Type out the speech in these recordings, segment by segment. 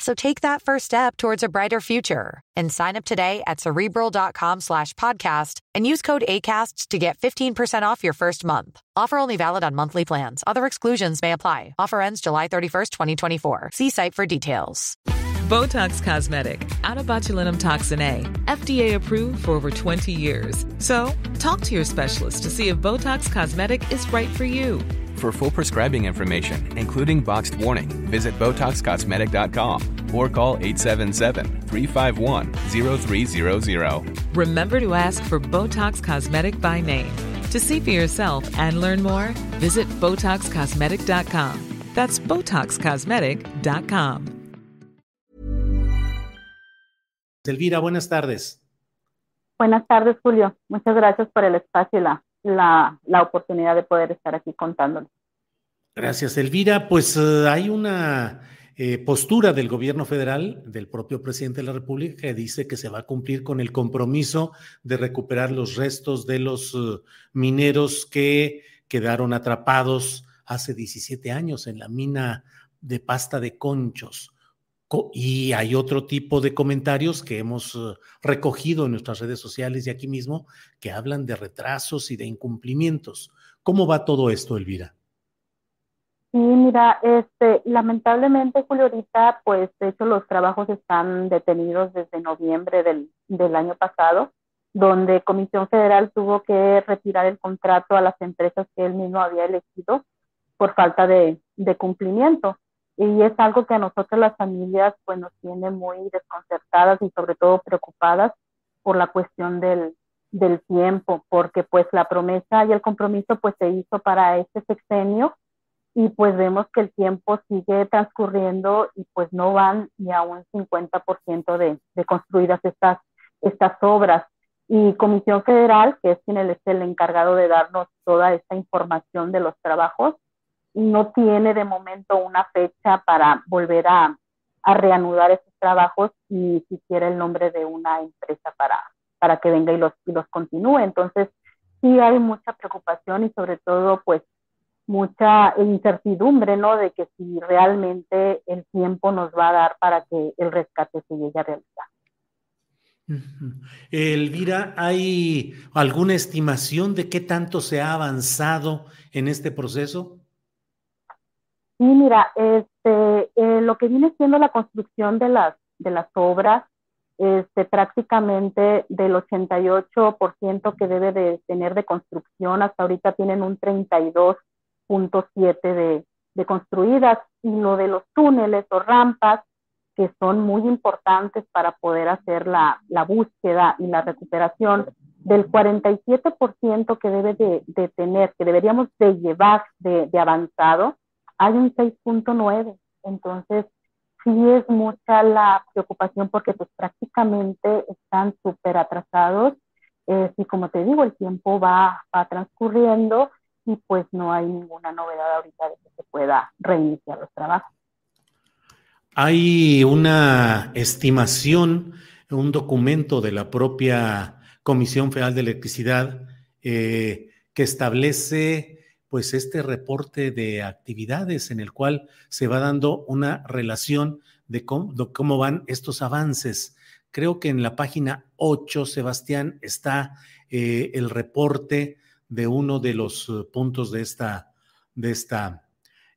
So take that first step towards a brighter future and sign up today at cerebral.com slash podcast and use code ACasts to get 15% off your first month. Offer only valid on monthly plans. Other exclusions may apply. Offer ends July 31st, 2024. See site for details. Botox Cosmetic, out of botulinum toxin A, FDA approved for over 20 years. So talk to your specialist to see if Botox Cosmetic is right for you. For full prescribing information, including boxed warning, visit BotoxCosmetic.com or call 877-351-0300. Remember to ask for Botox Cosmetic by name. To see for yourself and learn more, visit BotoxCosmetic.com. That's BotoxCosmetic.com. Elvira, buenas tardes. Buenas tardes, Julio. Muchas gracias por el espacio y la, la, la oportunidad de poder estar aquí contándole. Gracias, Elvira. Pues uh, hay una eh, postura del gobierno federal, del propio presidente de la República, que dice que se va a cumplir con el compromiso de recuperar los restos de los uh, mineros que quedaron atrapados hace 17 años en la mina de pasta de conchos. Y hay otro tipo de comentarios que hemos uh, recogido en nuestras redes sociales y aquí mismo que hablan de retrasos y de incumplimientos. ¿Cómo va todo esto, Elvira? Sí, mira, este, lamentablemente, Julio, ahorita, pues, de hecho, los trabajos están detenidos desde noviembre del, del año pasado, donde Comisión Federal tuvo que retirar el contrato a las empresas que él mismo había elegido por falta de, de cumplimiento y es algo que a nosotros las familias pues nos tiene muy desconcertadas y sobre todo preocupadas por la cuestión del, del tiempo, porque pues la promesa y el compromiso pues se hizo para este sexenio y pues vemos que el tiempo sigue transcurriendo y pues no van ni a un 50% de, de construidas estas, estas obras. Y Comisión Federal, que es quien es el encargado de darnos toda esta información de los trabajos, no tiene de momento una fecha para volver a, reanudar esos trabajos ni siquiera el nombre de una empresa para, para que venga y los, y los continúe. Entonces, sí hay mucha preocupación y sobre todo, pues, mucha incertidumbre, ¿no? De que si realmente el tiempo nos va a dar para que el rescate se llegue a realizar. Elvira, ¿hay alguna estimación de qué tanto se ha avanzado en este proceso? Sí, mira, este, eh, lo que viene siendo la construcción de las, de las obras, este, prácticamente del 88% que debe de tener de construcción, hasta ahorita tienen un 32.7% de, de construidas, y lo de los túneles o rampas, que son muy importantes para poder hacer la, búsqueda y la recuperación, del 47% que debe de, tener, que deberíamos de llevar de avanzado, hay un 6.9. Entonces, sí es mucha la preocupación porque pues prácticamente están súper atrasados. Eh, y como te digo, el tiempo va, va transcurriendo y pues no hay ninguna novedad ahorita de que se pueda reiniciar los trabajos. Hay una estimación, un documento de la propia Comisión Federal de Electricidad eh, que establece pues este reporte de actividades en el cual se va dando una relación de cómo, van estos avances. Creo que en la página 8, Sebastián, está eh, el reporte de uno de los eh, puntos de esta, de esta,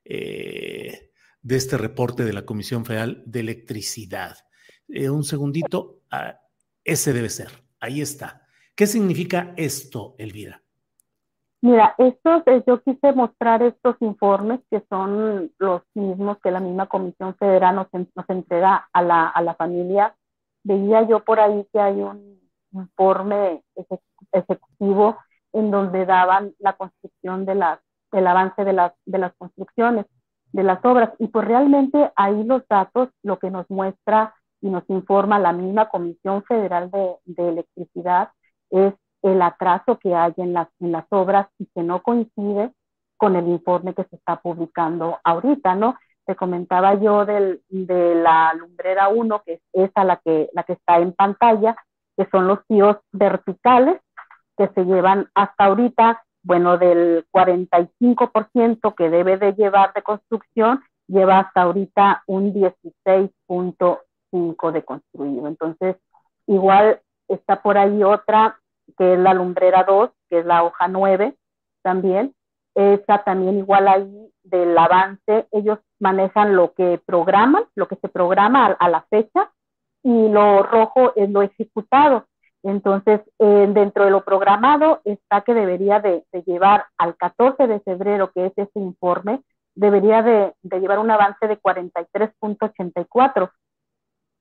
eh, de este reporte de la Comisión Federal de Electricidad. un segundito, ah, ese debe ser, ahí está. ¿Qué significa esto, Elvira? Mira, estos, eh, yo quise mostrar estos informes que son los mismos que la misma Comisión Federal nos, nos entrega a la, a la familia. Veía yo por ahí que hay un informe ejecutivo en donde daban la construcción de las, el avance de las, de las construcciones, de las obras. Y pues realmente ahí los datos, lo que nos muestra y nos informa la misma Comisión Federal de, de Electricidad es el atraso que hay en las, en las obras y que no coincide con el informe que se está publicando ahorita, ¿no? Te comentaba yo del, de la lumbrera 1, que es esa la que, la que está en pantalla, que son los tíos verticales que se llevan hasta ahorita, bueno, del 45% que debe de llevar de construcción, lleva hasta ahorita un 16.5 de construido. Entonces, igual está por ahí otra que es la lumbrera 2, que es la hoja 9 también. Esa también igual ahí del avance, ellos manejan lo que programan, lo que se programa a, la fecha, y lo rojo es lo ejecutado. Entonces, dentro de lo programado está que debería de, llevar al 14 de febrero, que es ese informe, debería de, de llevar un avance de 43.84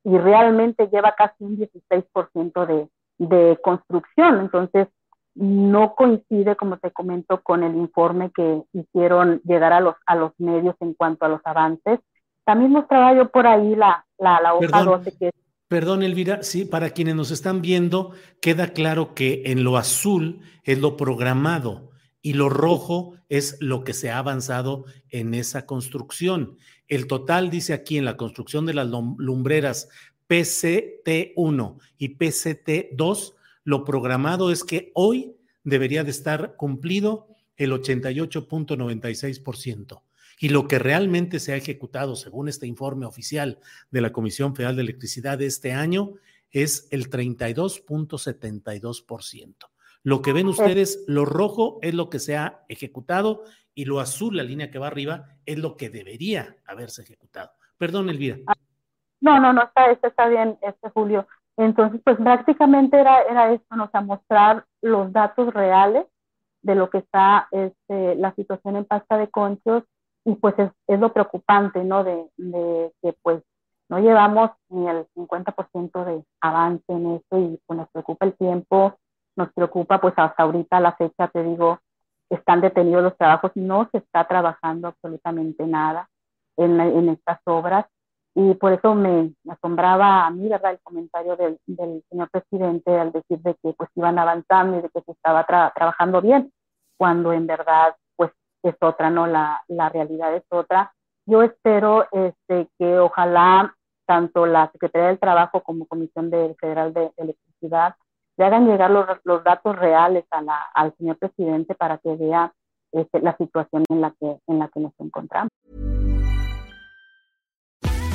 y realmente lleva casi un 16% de, de construcción. Entonces, no coincide, como te comento, con el informe que hicieron llegar a los, a los medios en cuanto a los avances. También mostraba yo por ahí la, la, la hoja perdón, 12 que Perdón, Elvira, sí, para quienes nos están viendo, queda claro que en lo azul es lo programado y lo rojo es lo que se ha avanzado en esa construcción. El total dice aquí en la construcción de las lumbreras PCT1 y PCT2, lo programado es que hoy debería de estar cumplido el 88.96%. Y lo que realmente se ha ejecutado, según este informe oficial de la Comisión Federal de Electricidad de este año, es el 32.72%. Lo que ven ustedes, lo rojo es lo que se ha ejecutado y lo azul, la línea que va arriba, es lo que debería haberse ejecutado. Perdón, Elvira. No, no, no, está, está bien, este Julio. Entonces, pues prácticamente era, era esto, nos a mostrar los datos reales de lo que está este, la situación en pasta de conchos y pues es, es lo preocupante, ¿no? De, de, que pues no llevamos ni el 50% de avance en esto y pues nos preocupa el tiempo, nos preocupa pues hasta ahorita la fecha, te digo, están detenidos los trabajos, no se está trabajando absolutamente nada en, en estas obras y por eso me, asombraba a mí, ¿verdad?, el comentario del, señor presidente al decir de que pues iban avanzando y de que se estaba trabajando bien, cuando en verdad pues es otra, ¿no? La, la realidad es otra. Yo espero este, que ojalá tanto la Secretaría del Trabajo como Comisión de, Federal de, Electricidad le hagan llegar los, los datos reales a la, al señor presidente para que vea este, la situación en la que, en la que nos encontramos.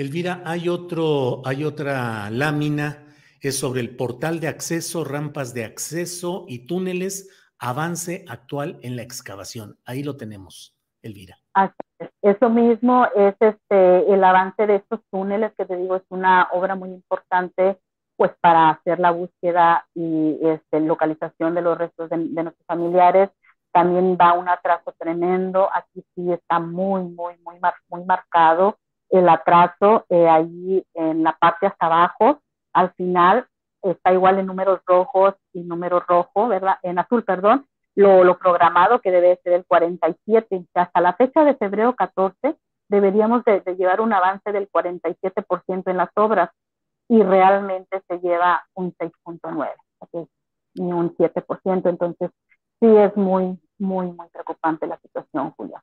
Elvira, hay otro, hay otra lámina, es sobre el portal de acceso, rampas de acceso y túneles, avance actual en la excavación. Ahí lo tenemos, Elvira. Eso mismo es este el avance de estos túneles que te digo es una obra muy importante pues para hacer la búsqueda y este, localización de los restos de, nuestros familiares también da un atraso tremendo aquí sí está muy muy muy muy marcado el atraso eh, ahí en la parte hasta abajo, al final, está igual en números rojos y número rojo, ¿verdad? En azul, perdón, lo, programado que debe ser el 47. Hasta la fecha de febrero 14 deberíamos de, llevar un avance del 47% en las obras y realmente se lleva un 6.9, ni un 7%. Entonces, sí es muy, muy, muy preocupante la situación, Julia.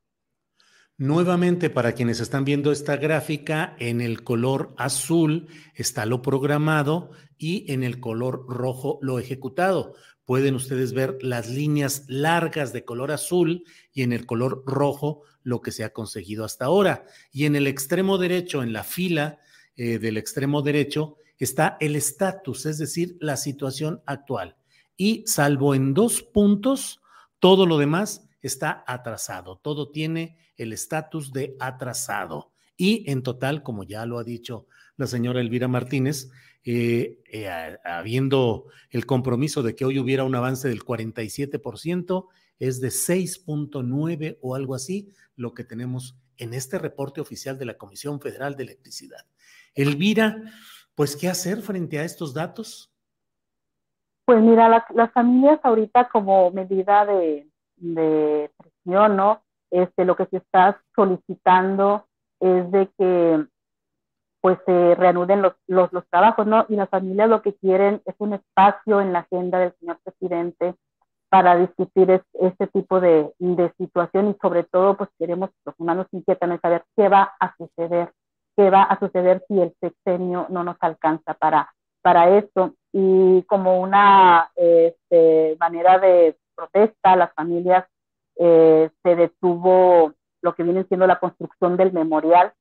Nuevamente, para quienes están viendo esta gráfica, en el color azul está lo programado y en el color rojo lo ejecutado. Pueden ustedes ver las líneas largas de color azul y en el color rojo lo que se ha conseguido hasta ahora. Y en el extremo derecho, en la fila eh, del extremo derecho, está el estatus, es decir, la situación actual. Y salvo en dos puntos, todo lo demás está atrasado, todo tiene el estatus de atrasado. Y en total, como ya lo ha dicho la señora Elvira Martínez, eh, eh, habiendo el compromiso de que hoy hubiera un avance del 47%, es de 6.9 o algo así lo que tenemos en este reporte oficial de la Comisión Federal de Electricidad. Elvira, pues, ¿qué hacer frente a estos datos? Pues mira, las familias ahorita como medida de, de presión, ¿no? Este, lo que se está solicitando es de que pues se reanuden los, los, trabajos, ¿no? Y las familias lo que quieren es un espacio en la agenda del señor presidente para discutir este tipo de, de, situación y sobre todo pues queremos, los humanos inquietan es saber qué va a suceder, qué va a suceder si el sexenio no nos alcanza para, para esto. Y como una este, manera de protesta, las familias eh, se detuvo lo que viene siendo la construcción del memorial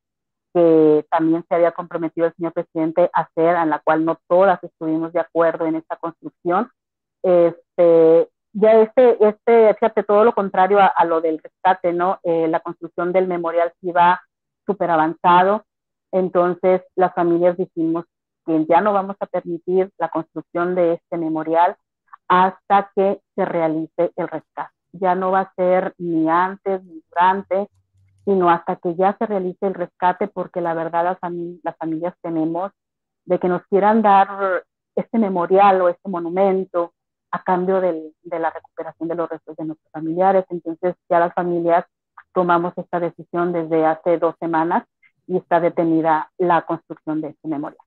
que también se había comprometido el señor presidente a hacer, en la cual no todas estuvimos de acuerdo en esta construcción. Este, ya este, este, fíjate, todo lo contrario a, lo del rescate, ¿no? Eh, la construcción del memorial sí va súper avanzado, entonces las familias dijimos que ya no vamos a permitir la construcción de este memorial hasta que se realice el rescate ya no va a ser ni antes ni durante, sino hasta que ya se realice el rescate, porque la verdad las, las familias tenemos de que nos quieran dar este memorial o este monumento a cambio del, de la recuperación de los restos de nuestros familiares. Entonces ya las familias tomamos esta decisión desde hace dos semanas y está detenida la construcción de este memorial.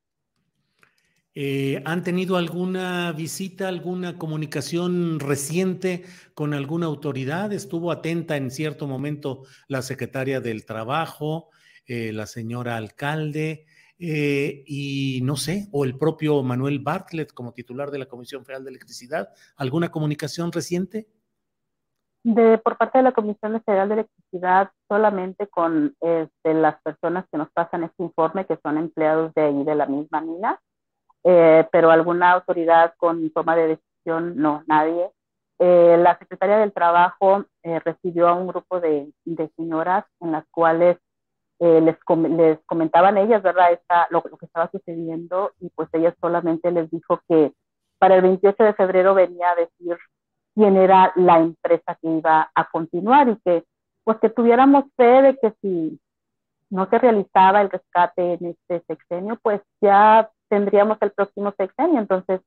Eh, ¿Han tenido alguna visita, alguna comunicación reciente con alguna autoridad? ¿Estuvo atenta en cierto momento la secretaria del Trabajo, eh, la señora alcalde eh, y no sé, o el propio Manuel Bartlett como titular de la Comisión Federal de Electricidad? ¿Alguna comunicación reciente? De, por parte de la Comisión Federal de Electricidad, solamente con este, las personas que nos pasan este informe, que son empleados de ahí, de la misma mina eh, pero alguna autoridad con toma de decisión, no, nadie. Eh, la Secretaría del Trabajo eh, recibió a un grupo de, de, señoras en las cuales les, les comentaban ellas, ¿verdad?, Esta, lo, lo, que estaba sucediendo y pues ellas solamente les dijo que para el 28 de febrero venía a decir quién era la empresa que iba a continuar y que pues que tuviéramos fe de que si no se realizaba el rescate en este sexenio, pues ya tendríamos el próximo sexenio. Entonces,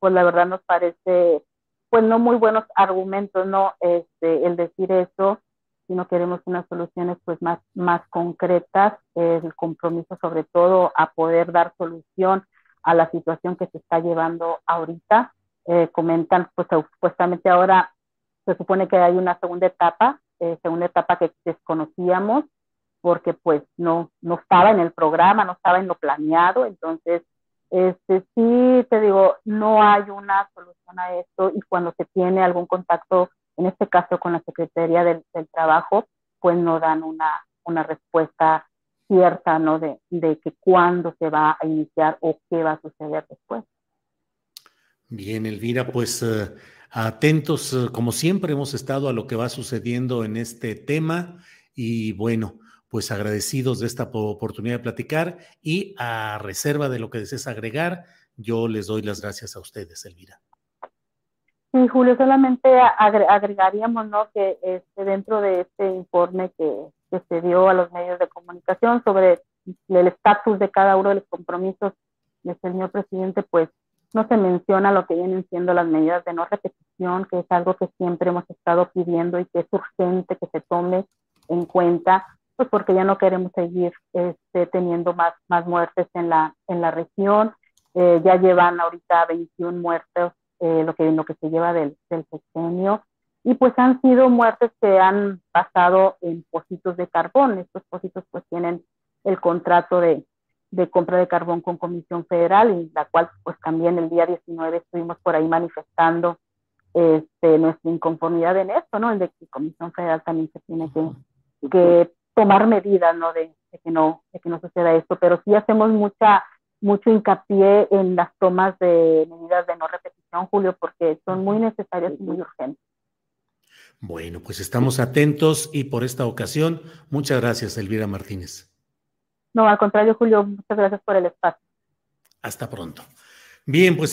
pues la verdad nos parece, pues no muy buenos argumentos, ¿no? Este, el decir eso, si no queremos unas soluciones pues más, más concretas, el compromiso sobre todo a poder dar solución a la situación que se está llevando ahorita. Eh, comentan, pues supuestamente ahora se supone que hay una segunda etapa, eh, segunda etapa que desconocíamos, porque pues no, no estaba en el programa, no estaba en lo planeado, entonces este, sí, te digo, no hay una solución a esto y cuando se tiene algún contacto, en este caso con la Secretaría del, Trabajo, pues no dan una, una respuesta cierta, ¿no? De, de que cuándo se va a iniciar o qué va a suceder después. Bien, Elvira, pues eh, atentos, eh, como siempre hemos estado a lo que va sucediendo en este tema y bueno, pues agradecidos de esta oportunidad de platicar y a reserva de lo que desees agregar, yo les doy las gracias a ustedes, Elvira. Sí, Julio, solamente agregaríamos ¿no? que este, dentro de este informe que, se dio a los medios de comunicación sobre el estatus de cada uno de los compromisos del señor presidente, pues no se menciona lo que vienen siendo las medidas de no repetición, que es algo que siempre hemos estado pidiendo y que es urgente que se tome en cuenta, pues porque ya no queremos seguir este, teniendo más, más muertes en la, en la región. Eh, ya llevan ahorita 21 muertos, eh, lo, que, lo que se lleva del, del sexenio, y pues han sido muertes que han pasado en pocitos de carbón. Estos pocitos pues tienen el contrato de, de compra de carbón con Comisión Federal, y la cual pues también el día 19 estuvimos por ahí manifestando este, nuestra inconformidad en esto, ¿no? El de que Comisión Federal también se tiene que, que tomar medidas, ¿no? De, que no, de que no suceda esto, pero sí hacemos mucha, mucho hincapié en las tomas de medidas de no repetición, Julio, porque son muy necesarias y muy urgentes. Bueno, pues estamos atentos y por esta ocasión, muchas gracias, Elvira Martínez. No, al contrario, Julio, muchas gracias por el espacio. Hasta pronto. Bien, pues.